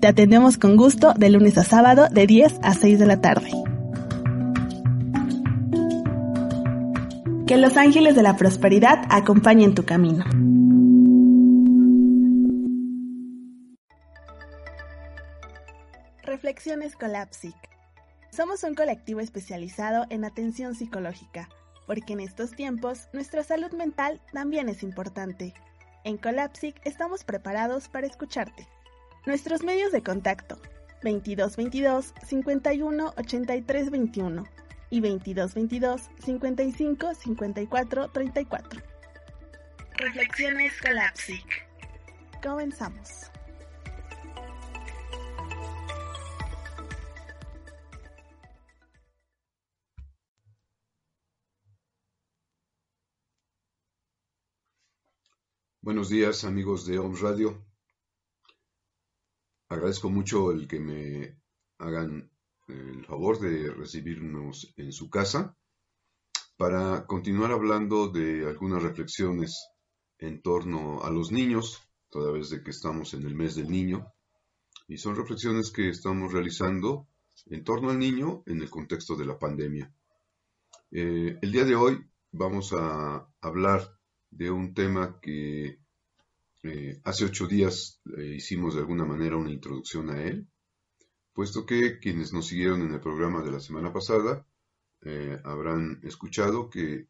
Te atendemos con gusto de lunes a sábado de 10 a 6 de la tarde. Que los ángeles de la prosperidad acompañen tu camino. Reflexiones Colapsic. Somos un colectivo especializado en atención psicológica, porque en estos tiempos nuestra salud mental también es importante. En Colapsic estamos preparados para escucharte. Nuestros medios de contacto 2222 51 83 21 y 2222 55 54 34. Reflexiones Colapsic. Comenzamos. Buenos días amigos de OMS Radio. Agradezco mucho el que me hagan el favor de recibirnos en su casa para continuar hablando de algunas reflexiones en torno a los niños, toda vez de que estamos en el mes del niño, y son reflexiones que estamos realizando en torno al niño en el contexto de la pandemia. Eh, el día de hoy vamos a hablar de un tema que eh, hace ocho días eh, hicimos de alguna manera una introducción a él, puesto que quienes nos siguieron en el programa de la semana pasada eh, habrán escuchado que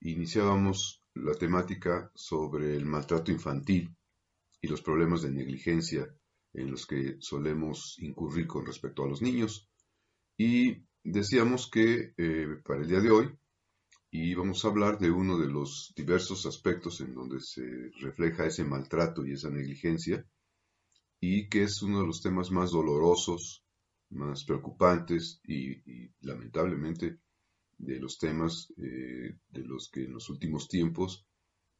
iniciábamos la temática sobre el maltrato infantil y los problemas de negligencia en los que solemos incurrir con respecto a los niños. Y decíamos que para el día de hoy y vamos a hablar de uno de los diversos aspectos en donde se refleja ese maltrato y esa negligencia y que es uno de los temas más dolorosos, más preocupantes y, lamentablemente de los temas eh, de los que en los últimos tiempos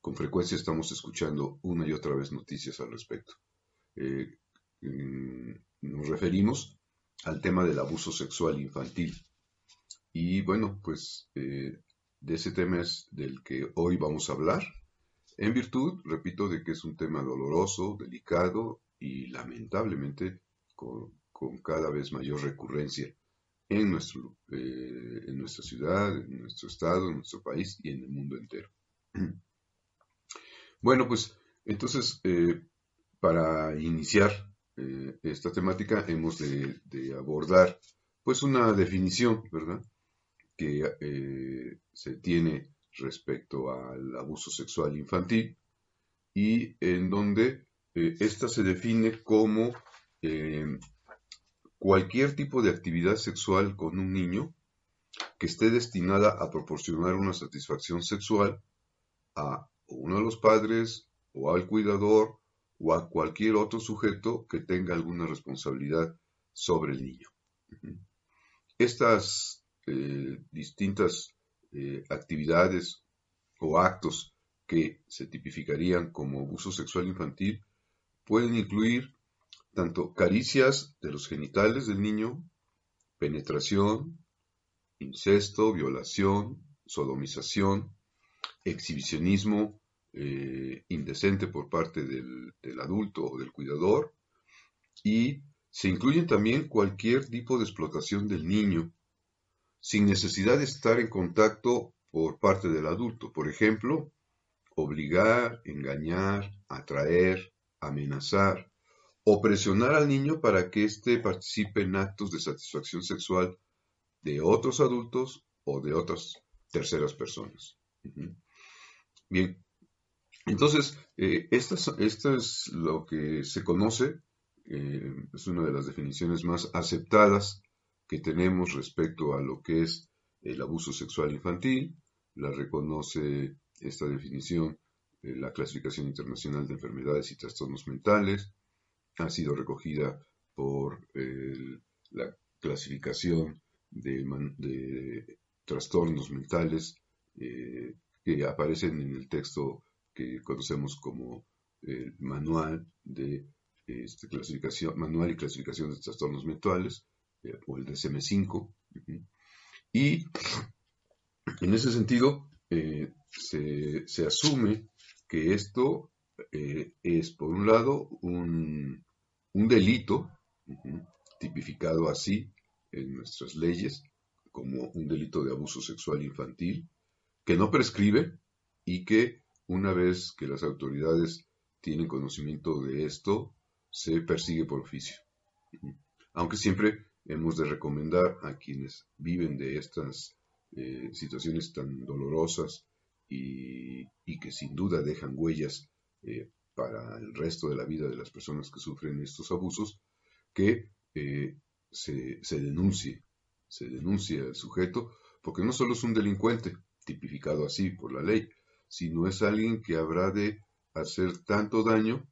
con frecuencia estamos escuchando una y otra vez noticias al respecto. Eh, nos referimos al tema del abuso sexual infantil. Y bueno, pues eh, de ese tema es del que hoy vamos a hablar, en virtud, repito, de que es un tema doloroso, delicado y lamentablemente con, cada vez mayor recurrencia en, nuestro, eh, en nuestra ciudad, en nuestro estado, en nuestro país y en el mundo entero. Bueno, pues entonces, eh, para iniciar eh, esta temática hemos de, de, abordar pues una definición, ¿verdad? Que eh, se tiene respecto al abuso sexual infantil y en donde eh, esta se define como eh, cualquier tipo de actividad sexual con un niño que esté destinada a proporcionar una satisfacción sexual a uno de los padres o al cuidador o a cualquier otro sujeto que tenga alguna responsabilidad sobre el niño. Estas eh, distintas eh, actividades o actos que se tipificarían como abuso sexual infantil pueden incluir tanto caricias de los genitales del niño, penetración, incesto, violación, sodomización, exhibicionismo eh, indecente por parte del, del, adulto o del cuidador y se incluyen también cualquier tipo de explotación del niño sin necesidad de estar en contacto por parte del adulto. Por ejemplo, obligar, engañar, atraer, amenazar o presionar al niño para que éste participe en actos de satisfacción sexual de otros adultos o de otras terceras personas. Bien, entonces, eh, esto, es lo que se conoce, eh, es una de las definiciones más aceptadas que tenemos respecto a lo que es el abuso sexual infantil, la reconoce esta definición la clasificación internacional de enfermedades y trastornos mentales, ha sido recogida por la clasificación de, trastornos mentales eh, que aparecen en el texto que conocemos como el manual de este, clasificación, manual y clasificación de trastornos mentales, o el DSM-5. Y en ese sentido, eh, se, se, asume que esto eh, es, por un lado, un, delito, tipificado así en nuestras leyes, como un delito de abuso sexual infantil, que no prescribe y que una vez que las autoridades tienen conocimiento de esto, se persigue por oficio. Aunque siempre hemos de recomendar a quienes viven de estas eh, situaciones tan dolorosas y, que sin duda dejan huellas eh, para el resto de la vida de las personas que sufren estos abusos, que eh, se, denuncie, se denuncie al sujeto, porque no solo es un delincuente, tipificado así por la ley, sino es alguien que habrá de hacer tanto daño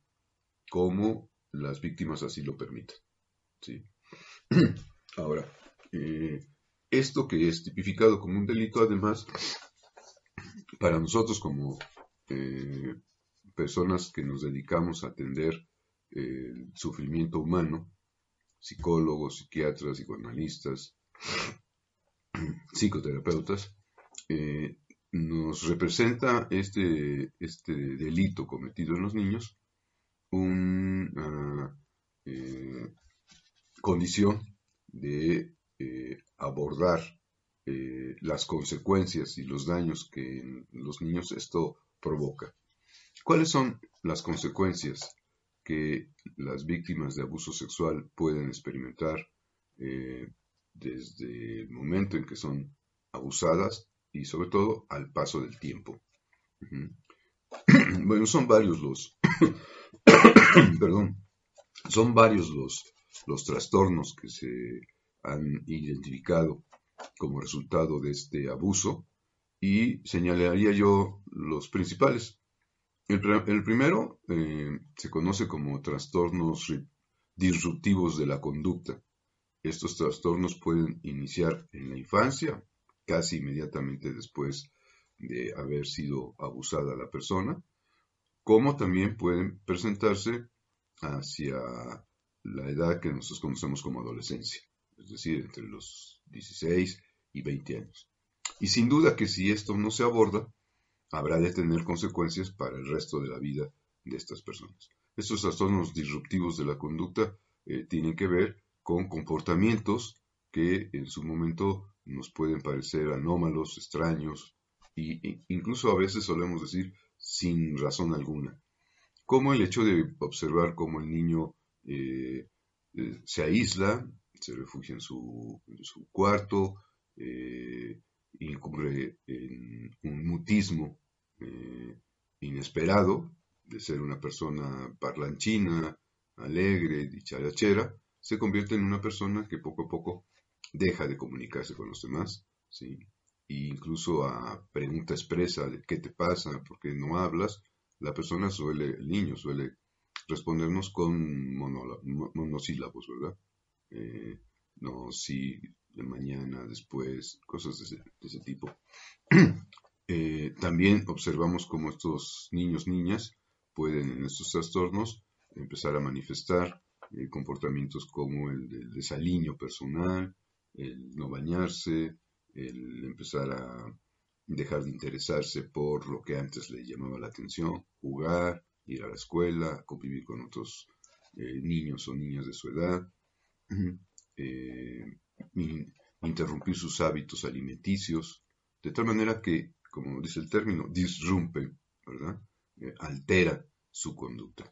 como las víctimas así lo permitan. ¿sí? Ahora, eh, esto que es tipificado como un delito, además, para nosotros como eh, personas que nos dedicamos a atender el sufrimiento humano, psicólogos, psiquiatras, psicoanalistas, psicoterapeutas, eh, nos representa este, este delito cometido en los niños una eh, condición de abordar eh, las consecuencias y los daños que en los niños esto provoca. ¿Cuáles son las consecuencias que las víctimas de abuso sexual pueden experimentar eh, desde el momento en que son abusadas y sobre todo al paso del tiempo? Bueno, son varios los, perdón, son varios los, los trastornos que se han identificado como resultado de este abuso y señalaría yo los principales. El, primero eh, se conoce como trastornos disruptivos de la conducta. Estos trastornos pueden iniciar en la infancia, casi inmediatamente después de haber sido abusada la persona, como también pueden presentarse hacia la edad que nosotros conocemos como adolescencia es decir, entre los 16 y 20 años. Y sin duda que si esto no se aborda, habrá de tener consecuencias para el resto de la vida de estas personas. Estos trastornos disruptivos de la conducta eh, tienen que ver con comportamientos que en su momento nos pueden parecer anómalos, extraños, e incluso a veces solemos decir sin razón alguna. Como el hecho de observar cómo el niño eh, eh, se aísla, se refugia en su, cuarto, eh, incurre en un mutismo eh, inesperado de ser una persona parlanchina, alegre, dicharachera, se convierte en una persona que poco a poco deja de comunicarse con los demás, ¿sí? E incluso a pregunta expresa de qué te pasa, por qué no hablas, la persona suele, el niño suele respondernos con monosílabos, ¿verdad? Eh, no si de mañana, después, cosas de ese, tipo. Eh, también observamos cómo estos niños, niñas pueden en estos trastornos empezar a manifestar eh, comportamientos como el del desaliño personal, el no bañarse, el empezar a dejar de interesarse por lo que antes le llamaba la atención, jugar, ir a la escuela, convivir con otros niños o niñas de su edad, eh, interrumpir sus hábitos alimenticios, de tal manera que, como dice el término, disrumpe, ¿verdad? Eh, altera su conducta.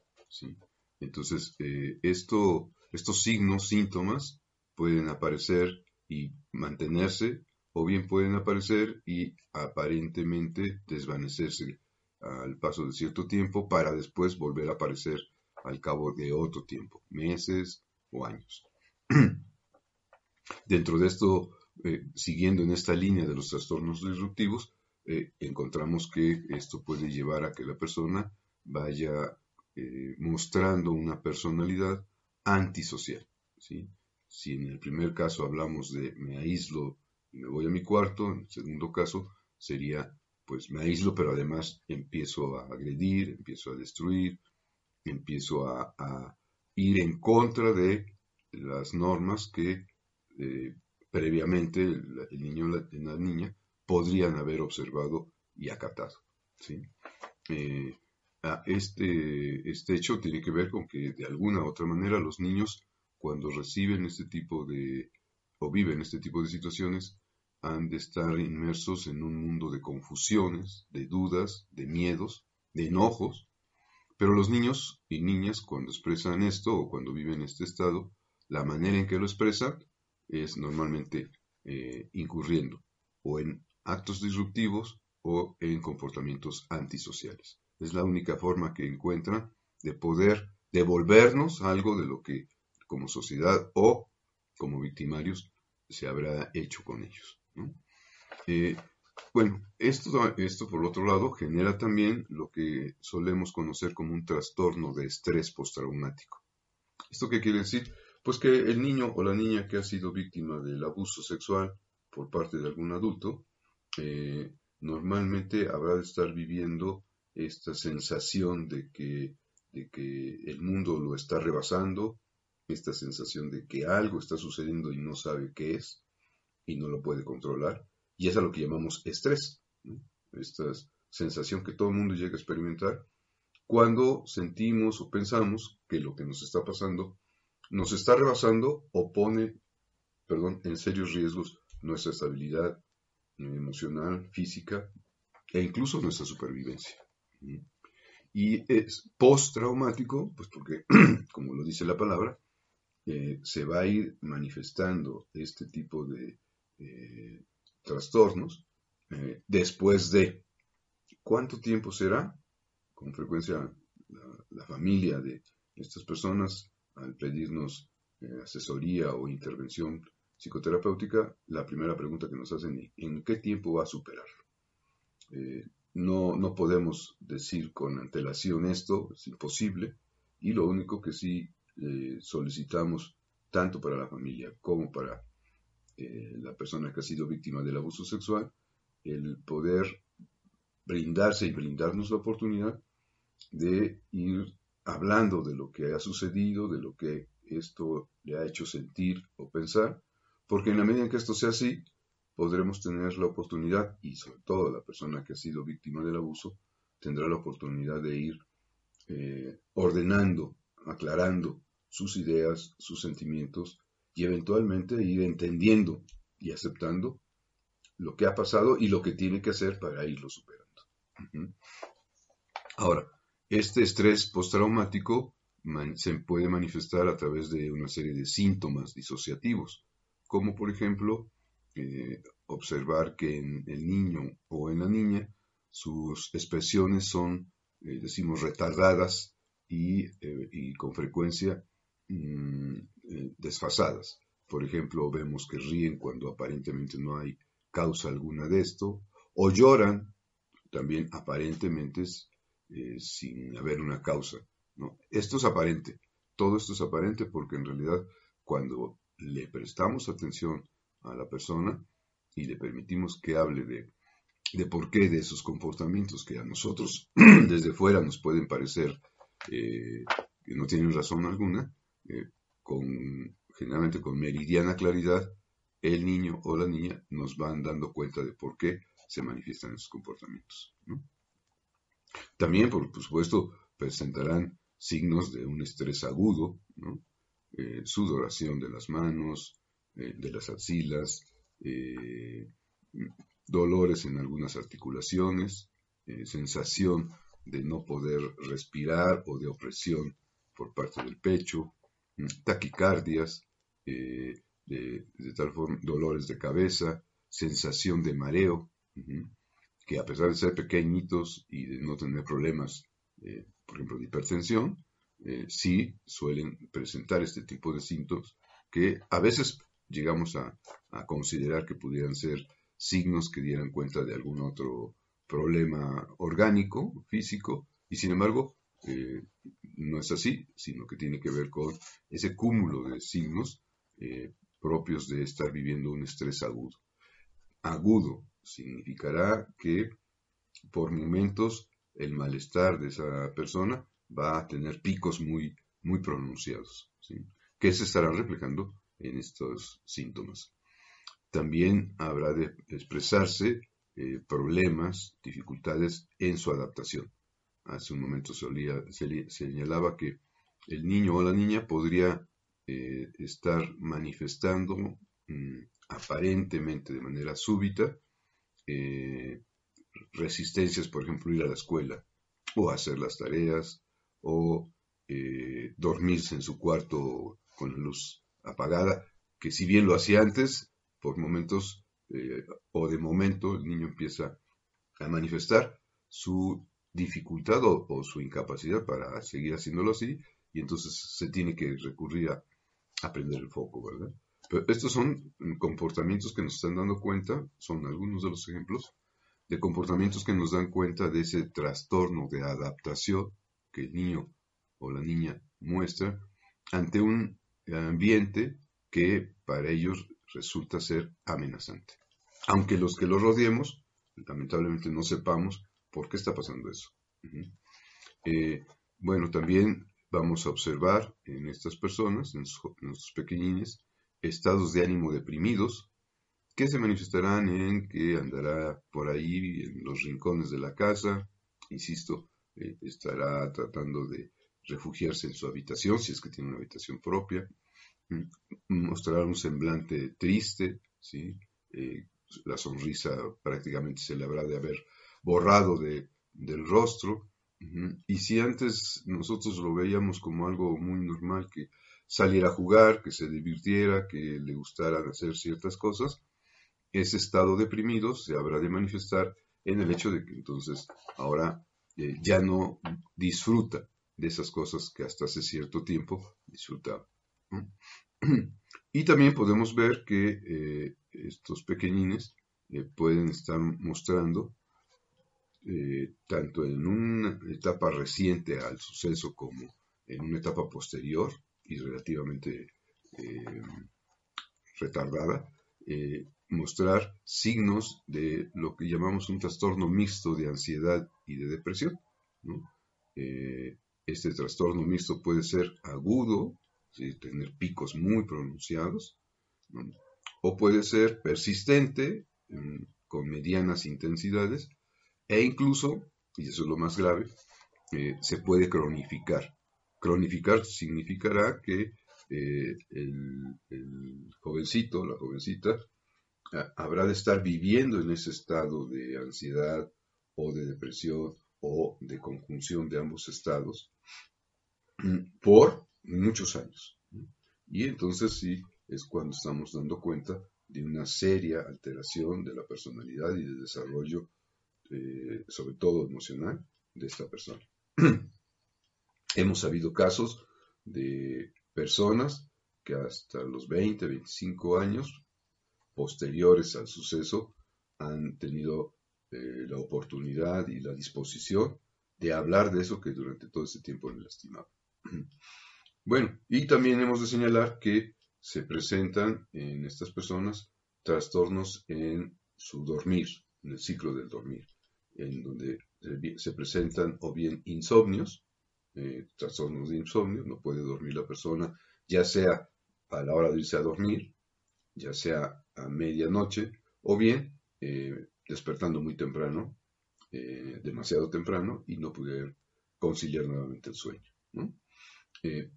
Entonces, eh, esto, estos signos, síntomas, pueden aparecer y mantenerse, o bien pueden aparecer y aparentemente desvanecerse al paso de cierto tiempo para después volver a aparecer al cabo de otro tiempo, meses o años. Dentro de esto, eh, siguiendo en esta línea de los trastornos disruptivos, eh, encontramos que esto puede llevar a que la persona vaya eh, mostrando una personalidad antisocial. ¿sí? Si en el primer caso hablamos de me aíslo y me voy a mi cuarto, en el segundo caso sería pues me aíslo, pero además empiezo a agredir, empiezo a destruir, empiezo a, ir en contra de las normas que eh, previamente el, niño o la, niña podrían haber observado y acatado. ¿sí? Eh, este, este hecho tiene que ver con que de alguna u otra manera los niños cuando reciben este tipo de o viven este tipo de situaciones han de estar inmersos en un mundo de confusiones, de dudas, de miedos, de enojos, pero los niños y niñas cuando expresan esto o cuando viven este estado, la manera en que lo expresan es normalmente eh, incurriendo o en actos disruptivos o en comportamientos antisociales. Es la única forma que encuentran de poder devolvernos algo de lo que como sociedad o como victimarios se habrá hecho con ellos. Eh, bueno, esto, esto por otro lado genera también lo que solemos conocer como un trastorno de estrés postraumático. ¿Esto qué quiere decir? Pues que el niño o la niña que ha sido víctima del abuso sexual por parte de algún adulto, eh, normalmente habrá de estar viviendo esta sensación de que, de que el mundo lo está rebasando, esta sensación de que algo está sucediendo y no sabe qué es y no lo puede controlar. Y es a lo que llamamos estrés. Esta sensación que todo el mundo llega a experimentar cuando sentimos o pensamos que lo que nos está pasando nos está rebasando o pone, perdón, en serios riesgos nuestra estabilidad emocional, física e incluso nuestra supervivencia. Y es postraumático, pues porque, como lo dice la palabra, eh, se va a ir manifestando este tipo de eh, trastornos eh, después de cuánto tiempo será. Con frecuencia la, familia de estas personas, al pedirnos asesoría o intervención psicoterapéutica, la primera pregunta que nos hacen es ¿en qué tiempo va a superarlo? no, no podemos decir con antelación esto, es imposible, y lo único que sí eh, solicitamos tanto para la familia como para eh, la persona que ha sido víctima del abuso sexual, el poder brindarse y brindarnos la oportunidad de ir hablando de lo que ha sucedido, de lo que esto le ha hecho sentir o pensar, porque en la medida en que esto sea así, podremos tener la oportunidad, y sobre todo la persona que ha sido víctima del abuso, tendrá la oportunidad de ir eh, ordenando, aclarando sus ideas, sus sentimientos y eventualmente ir entendiendo y aceptando lo que ha pasado y lo que tiene que hacer para irlo superando. Ahora, este estrés postraumático se puede manifestar a través de una serie de síntomas disociativos, como por ejemplo eh, observar que en el niño o en la niña sus expresiones son, eh, decimos, retardadas y, eh, con frecuencia Mm, eh, desfasadas. Por ejemplo, vemos que ríen cuando aparentemente no hay causa alguna de esto, o lloran también aparentemente eh, sin haber una causa. Esto es aparente, todo esto es aparente porque en realidad cuando le prestamos atención a la persona y le permitimos que hable de, de por qué de esos comportamientos que a nosotros desde fuera nos pueden parecer eh, que no tienen razón alguna, eh, generalmente con meridiana claridad, el niño o la niña nos van dando cuenta de por qué se manifiestan esos comportamientos. También, por, supuesto, presentarán signos de un estrés agudo, eh, sudoración de las manos, eh, de las axilas, dolores en algunas articulaciones, sensación de no poder respirar o de opresión por parte del pecho, taquicardias, eh, de, tal forma, dolores de cabeza, sensación de mareo, que a pesar de ser pequeñitos y de no tener problemas, eh, por ejemplo, de hipertensión, eh, sí suelen presentar este tipo de síntomas que a veces llegamos a, considerar que pudieran ser signos que dieran cuenta de algún otro problema orgánico, físico, y sin embargo no es así, sino que tiene que ver con ese cúmulo de signos eh, propios de estar viviendo un estrés agudo. Agudo significará que por momentos el malestar de esa persona va a tener picos muy, muy pronunciados, que se estarán reflejando en estos síntomas. También habrá de expresarse eh, problemas, dificultades en su adaptación. Hace un momento se señalaba que el niño o la niña podría eh, estar manifestando mm, aparentemente de manera súbita eh, resistencias, por ejemplo, ir a la escuela o hacer las tareas o dormirse en su cuarto con la luz apagada, que si bien lo hacía antes, por momentos eh, o de momento el niño empieza a manifestar su dificultad o, su incapacidad para seguir haciéndolo así y entonces se tiene que recurrir a aprender el foco, ¿verdad? Pero estos son comportamientos que nos están dando cuenta, son algunos de los ejemplos de comportamientos que nos dan cuenta de ese trastorno de adaptación que el niño o la niña muestra ante un ambiente que para ellos resulta ser amenazante. Aunque los que los rodeemos, lamentablemente no sepamos por qué está pasando eso. Eh, bueno, también vamos a observar en estas personas, en, nuestros pequeñines, estados de ánimo deprimidos, que se manifestarán en que andará por ahí en los rincones de la casa, insisto, eh, estará tratando de refugiarse en su habitación, si es que tiene una habitación propia, mm, mostrar un semblante triste, ¿sí? Eh, la sonrisa prácticamente se le habrá de haber borrado de, del rostro. Y si antes nosotros lo veíamos como algo muy normal, que saliera a jugar, que se divirtiera, que le gustara hacer ciertas cosas, ese estado deprimido se habrá de manifestar en el hecho de que entonces ahora eh, ya no disfruta de esas cosas que hasta hace cierto tiempo disfrutaba. Y también podemos ver que eh, estos pequeñines eh, pueden estar mostrando, eh, tanto en una etapa reciente al suceso como en una etapa posterior y relativamente retardada, mostrar signos de lo que llamamos un trastorno mixto de ansiedad y de depresión. Este trastorno mixto puede ser agudo, tener picos muy pronunciados, o puede ser persistente, mm, con medianas intensidades, e incluso, y eso es lo más grave, eh, se puede cronificar. Cronificar significará que eh, el, jovencito, la jovencita, habrá de estar viviendo en ese estado de ansiedad o de depresión o de conjunción de ambos estados por muchos años. Y entonces sí es cuando estamos dando cuenta de una seria alteración de la personalidad y del desarrollo, eh, sobre todo emocional, de esta persona. Hemos sabido casos de personas que hasta los 20, 25 años posteriores al suceso han tenido eh, la oportunidad y la disposición de hablar de eso que durante todo ese tiempo les lastimaba. Bueno, y también hemos de señalar que se presentan en estas personas trastornos en su dormir, en el ciclo del dormir, en donde se presentan o bien insomnios, eh, trastornos de insomnio, no puede dormir la persona, ya sea a la hora de irse a dormir, ya sea a medianoche, o bien eh, despertando muy temprano, eh, demasiado temprano, y no poder conciliar nuevamente el sueño.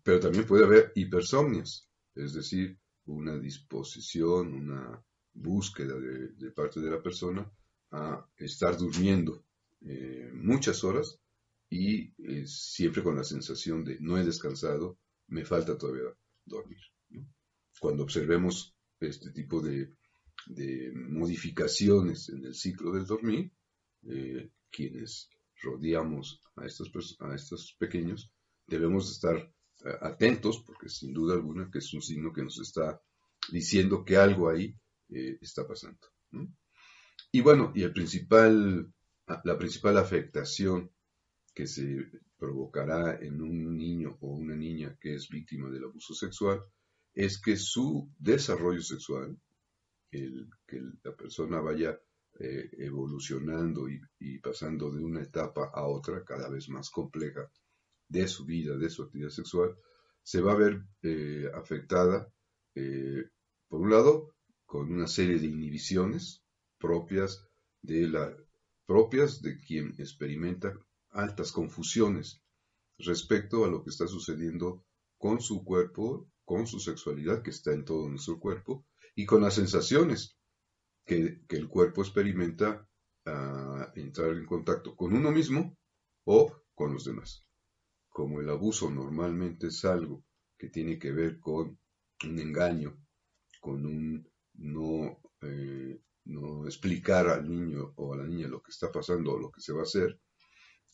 Pero también puede haber hipersomnias, es decir, una disposición, una búsqueda de, parte de la persona a estar durmiendo muchas horas y siempre con la sensación de no he descansado, me falta todavía dormir. Cuando observemos este tipo de, modificaciones en el ciclo del dormir, eh, quienes rodeamos a estos, a estos pequeños, debemos estar eh, atentos, porque sin duda alguna que es un signo que nos está diciendo que algo ahí eh, está pasando. Y bueno, y el principal, la principal afectación que se provocará en un niño o una niña que es víctima del abuso sexual es que su desarrollo sexual, el, que la persona vaya eh, evolucionando y, pasando de una etapa a otra cada vez más compleja de su vida, de su actividad sexual, se va a ver eh, afectada, eh, por un lado, con una serie de inhibiciones propias de, la, propias de quien experimenta altas confusiones respecto a lo que está sucediendo con su cuerpo, con su sexualidad que está en todo nuestro cuerpo y con las sensaciones que, el cuerpo experimenta a entrar en contacto con uno mismo o con los demás. Como el abuso normalmente es algo que tiene que ver con un engaño, con un no, eh, no explicar al niño o a la niña lo que está pasando o lo que se va a hacer,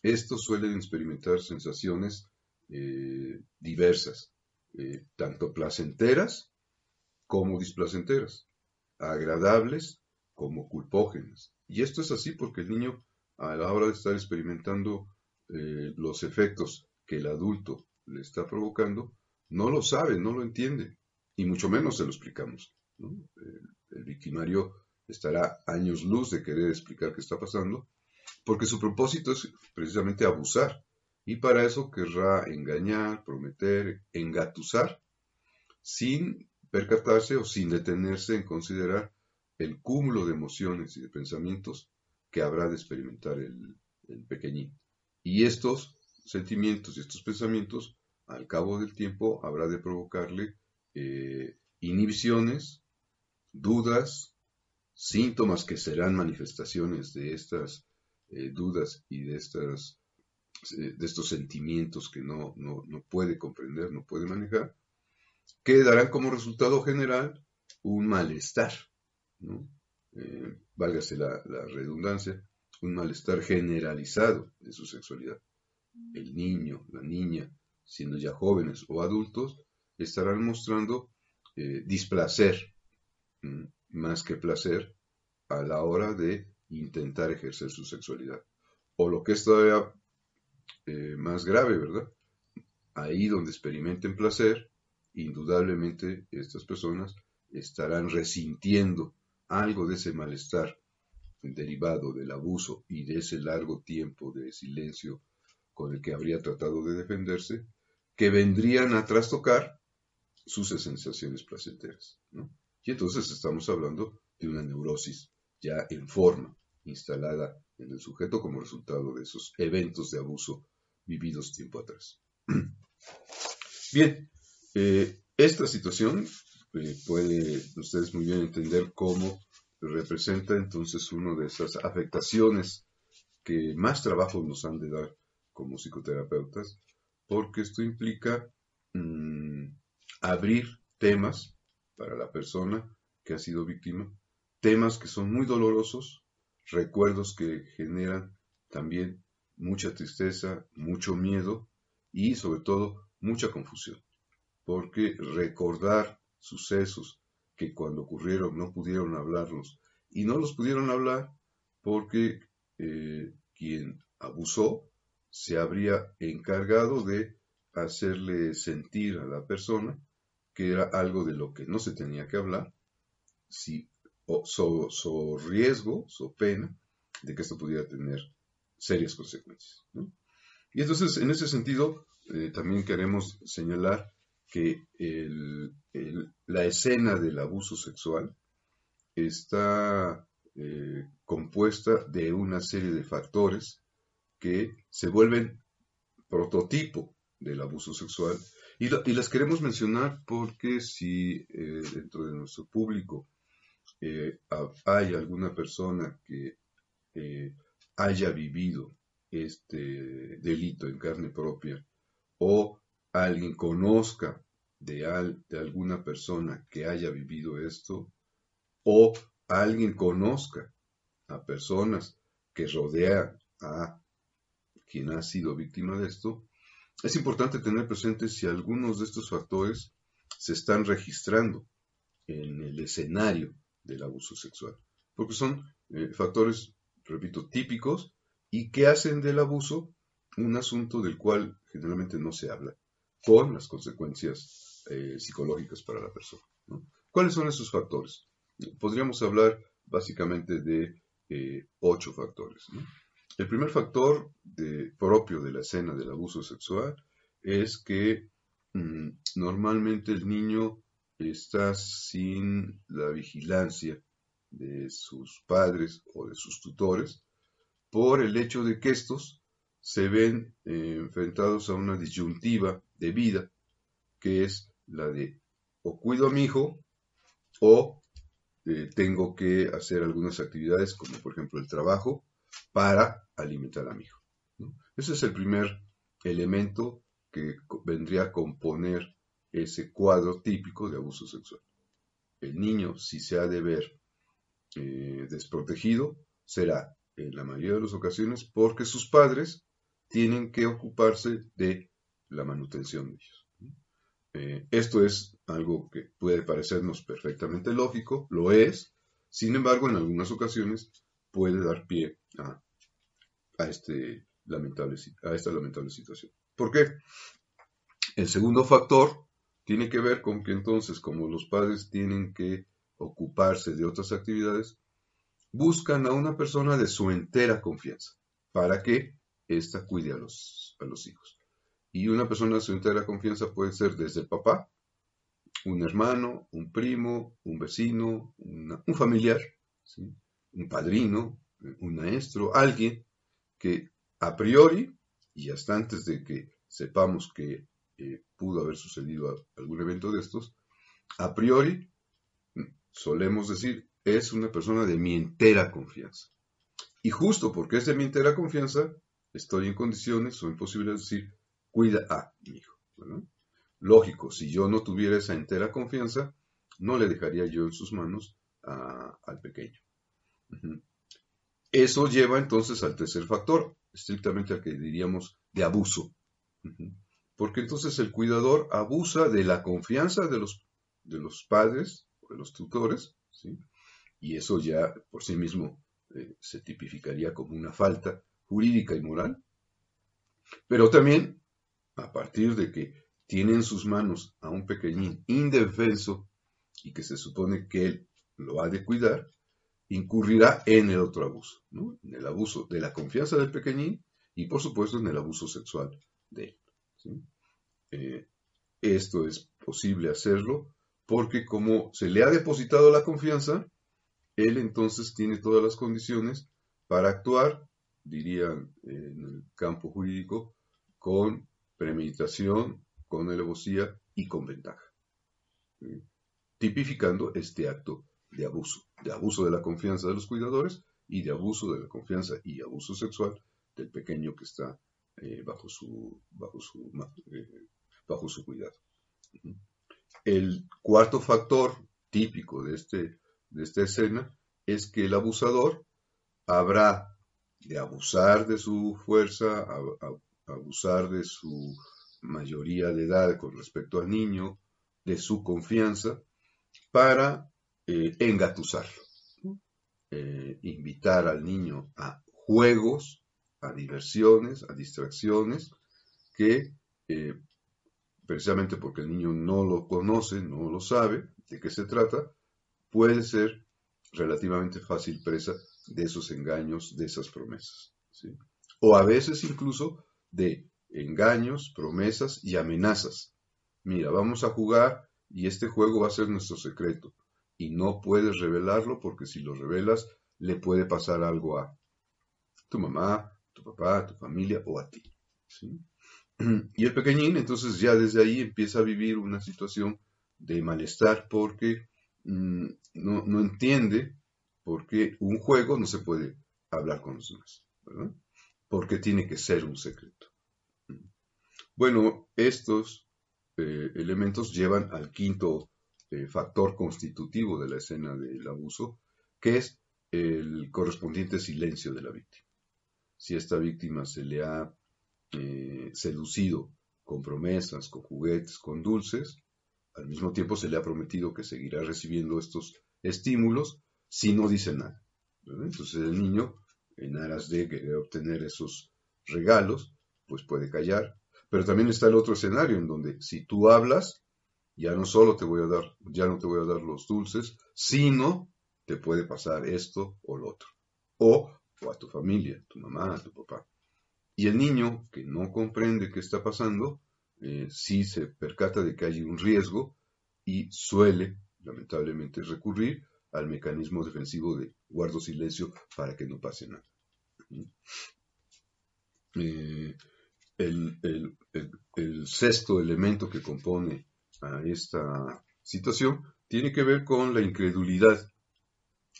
estos suelen experimentar sensaciones eh, diversas, eh, tanto placenteras como displacenteras, agradables como culpógenas. Y esto es así porque el niño, a la hora de estar experimentando eh, los efectos que el adulto le está provocando, no lo sabe, no lo entiende, y mucho menos se lo explicamos. el victimario estará años luz de querer explicar qué está pasando, porque su propósito es precisamente abusar, y para eso querrá engañar, prometer, engatusar, sin percatarse o sin detenerse en considerar el cúmulo de emociones y de pensamientos que habrá de experimentar el, pequeñín. Y estos sentimientos y estos pensamientos, al cabo del tiempo, habrá de provocarle eh, inhibiciones, dudas, síntomas que serán manifestaciones de estas eh, dudas y de, estas, eh, de estos sentimientos que no, no, puede comprender, no puede manejar, que darán como resultado general un malestar, ¿no? Eh, válgase la, redundancia, un malestar generalizado de su sexualidad. El niño, la niña, siendo ya jóvenes o adultos, estarán mostrando displacer más que placer a la hora de intentar ejercer su sexualidad. O lo que es todavía eh, más grave, ¿verdad? Ahí donde experimenten placer, indudablemente estas personas estarán resintiendo algo de ese malestar derivado del abuso y de ese largo tiempo de silencio con el que habría tratado de defenderse, que vendrían a trastocar sus sensaciones placenteras. Y entonces estamos hablando de una neurosis ya en forma, instalada en el sujeto como resultado de esos eventos de abuso vividos tiempo atrás. Bien, eh, esta situación eh, puede ustedes muy bien entender cómo representa entonces una de esas afectaciones que más trabajo nos han de dar como psicoterapeutas, porque esto implica mm, abrir temas para la persona que ha sido víctima. Temas que son muy dolorosos, recuerdos que generan también mucha tristeza, mucho miedo y sobre todo mucha confusión, porque recordar sucesos que cuando ocurrieron no pudieron hablarlos y no los pudieron hablar porque eh, quien abusó se habría encargado de hacerle sentir a la persona que era algo de lo que no se tenía que hablar, si o so, riesgo, so pena de que esto pudiera tener serias consecuencias. Y entonces, en ese sentido, eh, también queremos señalar que la escena del abuso sexual está eh, compuesta de una serie de factores que se vuelven prototipo del abuso sexual y, las queremos mencionar porque si eh, dentro de nuestro público eh, hay alguna persona que eh, haya vivido este delito en carne propia o alguien conozca de, de alguna persona que haya vivido esto o alguien conozca a personas que rodean a quien ha sido víctima de esto, es importante tener presente si algunos de estos factores se están registrando en el escenario del abuso sexual, porque son eh, factores, repito, típicos y que hacen del abuso un asunto del cual generalmente no se habla, con las consecuencias eh, psicológicas para la persona. ¿Cuáles son esos factores? Podríamos hablar básicamente de eh, ocho factores. El primer factor propio de la escena del abuso sexual es que mm, normalmente el niño está sin la vigilancia de sus padres o de sus tutores por el hecho de que estos se ven eh, enfrentados a una disyuntiva de vida que es la de o cuido a mi hijo o eh, tengo que hacer algunas actividades como por ejemplo el trabajo para alimentar a mi hijo. Ese es el primer elemento que vendría a componer ese cuadro típico de abuso sexual. El niño, si se ha de ver eh, desprotegido, será en la mayoría de las ocasiones porque sus padres tienen que ocuparse de la manutención de ellos. Eh, esto es algo que puede parecernos perfectamente lógico, lo es, sin embargo, en algunas ocasiones puede dar pie a, este a esta lamentable situación. ¿Por qué? El segundo factor tiene que ver con que entonces, como los padres tienen que ocuparse de otras actividades, buscan a una persona de su entera confianza para que ésta cuide a los, a los hijos. Y una persona de su entera confianza puede ser desde el papá, un hermano, un primo, un vecino, un familiar, un padrino, un maestro, alguien que a priori, y hasta antes de que sepamos que eh, pudo haber sucedido algún evento de estos, a priori solemos decir es una persona de mi entera confianza. Y justo porque es de mi entera confianza, estoy en condiciones o en de decir, cuida a mi hijo. Lógico, si yo no tuviera esa entera confianza, no le dejaría yo en sus manos al pequeño. Eso lleva entonces al tercer factor, estrictamente al que diríamos de abuso. Porque entonces el cuidador abusa de la confianza de los, de los padres o de los tutores, y eso ya por sí mismo eh, se tipificaría como una falta jurídica y moral. Pero también, a partir de que tiene en sus manos a un pequeñín indefenso y que se supone que él lo ha de cuidar, incurrirá en el otro abuso, en el abuso de la confianza del pequeñín y por supuesto en el abuso sexual de él. Eh, esto es posible hacerlo porque como se le ha depositado la confianza, él entonces tiene todas las condiciones para actuar, dirían en el campo jurídico, con premeditación, con alevosía y con ventaja, tipificando este acto de abuso, de abuso de la confianza de los cuidadores y de abuso de la confianza y abuso sexual del pequeño que está eh, bajo, su, bajo, su, eh, bajo su cuidado. El cuarto factor típico de, este, de esta escena es que el abusador habrá de abusar de su fuerza, abusar de su mayoría de edad con respecto al niño, de su confianza, para eh, engatusarlo, eh, invitar al niño a juegos, a diversiones, a distracciones, que eh, precisamente porque el niño no lo conoce, no lo sabe de qué se trata, puede ser relativamente fácil presa de esos engaños, de esas promesas. O a veces incluso de engaños, promesas y amenazas. Mira, vamos a jugar y este juego va a ser nuestro secreto y no puedes revelarlo porque si lo revelas le puede pasar algo a tu mamá, tu papá, tu familia o a ti. Y el pequeñín entonces ya desde ahí empieza a vivir una situación de malestar porque mm, no, entiende por qué un juego no se puede hablar con los demás. porque tiene que ser un secreto. Bueno, estos eh, elementos llevan al quinto eh, factor constitutivo de la escena del abuso, que es el correspondiente silencio de la víctima. Si esta víctima se le ha eh, seducido con promesas, con juguetes, con dulces, al mismo tiempo se le ha prometido que seguirá recibiendo estos estímulos si no dice nada. Entonces el niño, en aras de obtener esos regalos, pues puede callar. Pero también está el otro escenario en donde si tú hablas, ya no solo te voy a dar, ya no te voy a dar los dulces, sino te puede pasar esto o lo otro. O, a tu familia, tu mamá, a tu papá. Y el niño que no comprende qué está pasando, eh, sí se percata de que hay un riesgo y suele, lamentablemente, recurrir al mecanismo defensivo de guardo silencio para que no pase nada. Eh, el, sexto elemento que compone a esta situación tiene que ver con la incredulidad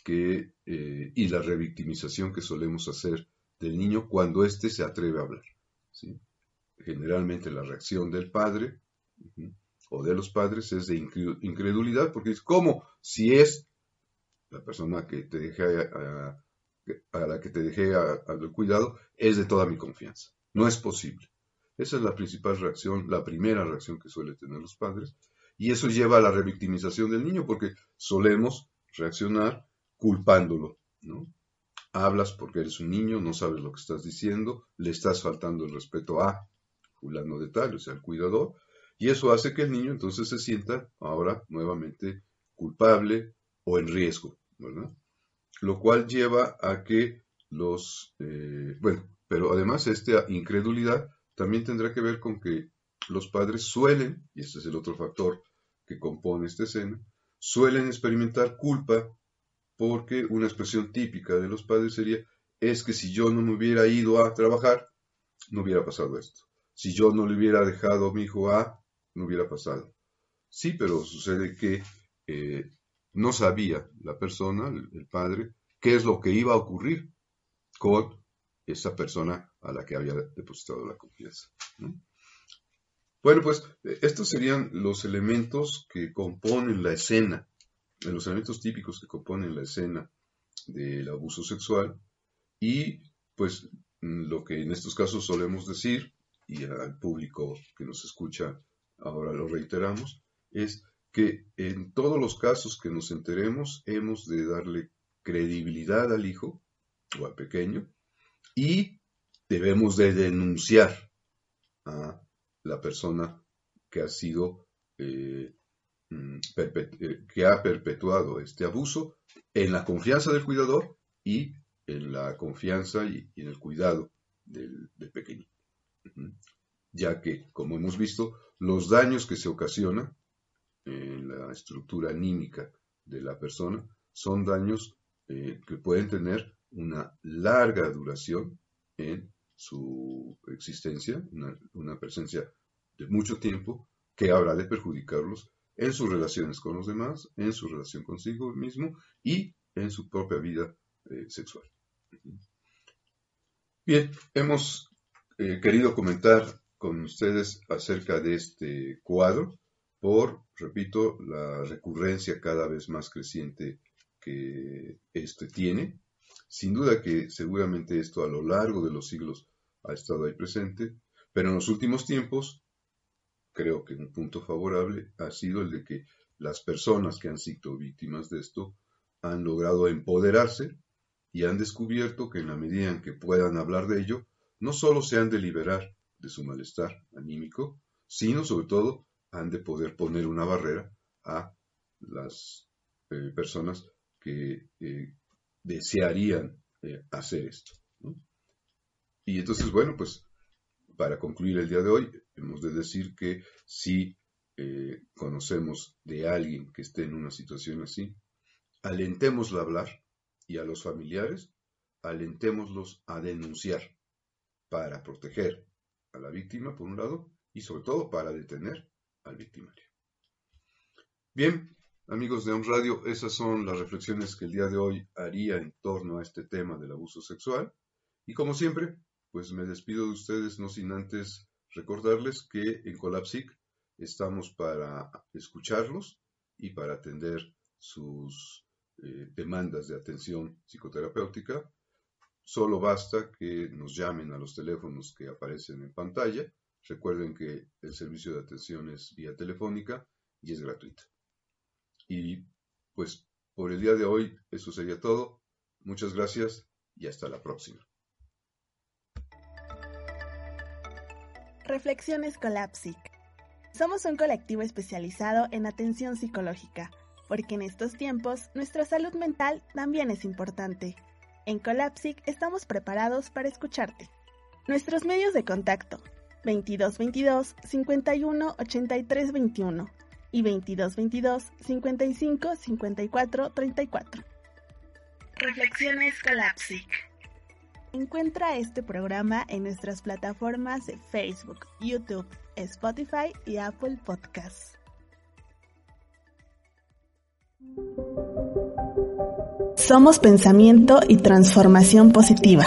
que, eh, y la revictimización que solemos hacer del niño cuando éste se atreve a hablar. Generalmente la reacción del padre o de los padres es de incredulidad porque es como si es la persona que te dejé a, la que te dejé al cuidado es de toda mi confianza. No es posible. Esa es la principal reacción, la primera reacción que suelen tener los padres. Y eso lleva a la revictimización del niño porque solemos reaccionar culpándolo. ¿no? Hablas porque eres un niño, no sabes lo que estás diciendo, le estás faltando el respeto a fulano de tal, o sea, al cuidador, y eso hace que el niño entonces se sienta ahora nuevamente culpable o en riesgo, ¿verdad? Lo cual lleva a que los, eh, bueno, pero además esta incredulidad también tendrá que ver con que los padres suelen, y este es el otro factor que compone esta escena, suelen experimentar culpa porque una expresión típica de los padres sería, es que si yo no me hubiera ido a trabajar, no hubiera pasado esto. Si yo no le hubiera dejado a mi hijo a, no hubiera pasado. Sí, pero sucede que eh, no sabía la persona, el, padre, qué es lo que iba a ocurrir con esa persona a la que había depositado la confianza. Bueno, pues estos serían los elementos que componen la escena, los elementos típicos que componen la escena del abuso sexual y pues lo que en estos casos solemos decir, y al público que nos escucha ahora lo reiteramos, es que en todos los casos que nos enteremos hemos de darle credibilidad al hijo o al pequeño y debemos de denunciar a la persona que ha sido eh, mm, eh, que ha perpetuado este abuso en la confianza del cuidador y en la confianza y, en el cuidado del, pequeño. Ya que, como hemos visto, los daños que se ocasionan en la estructura anímica de la persona son daños eh, que pueden tener una larga duración en su existencia, una, presencia de mucho tiempo que habrá de perjudicarlos en sus relaciones con los demás, en su relación consigo mismo y en su propia vida eh, sexual. Bien, hemos eh, querido comentar con ustedes acerca de este cuadro por, repito, la recurrencia cada vez más creciente que este tiene. Sin duda que seguramente esto a lo largo de los siglos ha estado ahí presente, pero en los últimos tiempos creo que un punto favorable ha sido el de que las personas que han sido víctimas de esto han logrado empoderarse y han descubierto que en la medida en que puedan hablar de ello, no solo se han de liberar de su malestar anímico, sino sobre todo han de poder poner una barrera a las eh, personas que eh, desearían eh, hacer esto. Y entonces, bueno, pues para concluir el día de hoy, hemos de decir que si conocemos de alguien que esté en una situación así, alentémoslo a hablar y a los familiares, alentémoslos a denunciar para proteger a la víctima, por un lado, y sobre todo para detener al victimario. Bien, amigos de On Radio, esas son las reflexiones que el día de hoy haría en torno a este tema del abuso sexual. Y como siempre, pues me despido de ustedes no sin antes recordarles que en Colapsic estamos para escucharlos y para atender sus eh, demandas de atención psicoterapéutica. Solo basta que nos llamen a los teléfonos que aparecen en pantalla. Recuerden que el servicio de atención es vía telefónica y es gratuita. Y pues por el día de hoy eso sería todo. Muchas gracias y hasta la próxima. Reflexiones Colapsic. Somos un colectivo especializado en atención psicológica, porque en estos tiempos nuestra salud mental también es importante. En Colapsic estamos preparados para escucharte. Nuestros medios de contacto 2222 51 83 21 y 2222 55 54 34. Reflexiones Colapsic. Encuentra este programa en nuestras plataformas de Facebook, YouTube, Spotify y Apple Podcasts. Somos pensamiento y transformación positiva.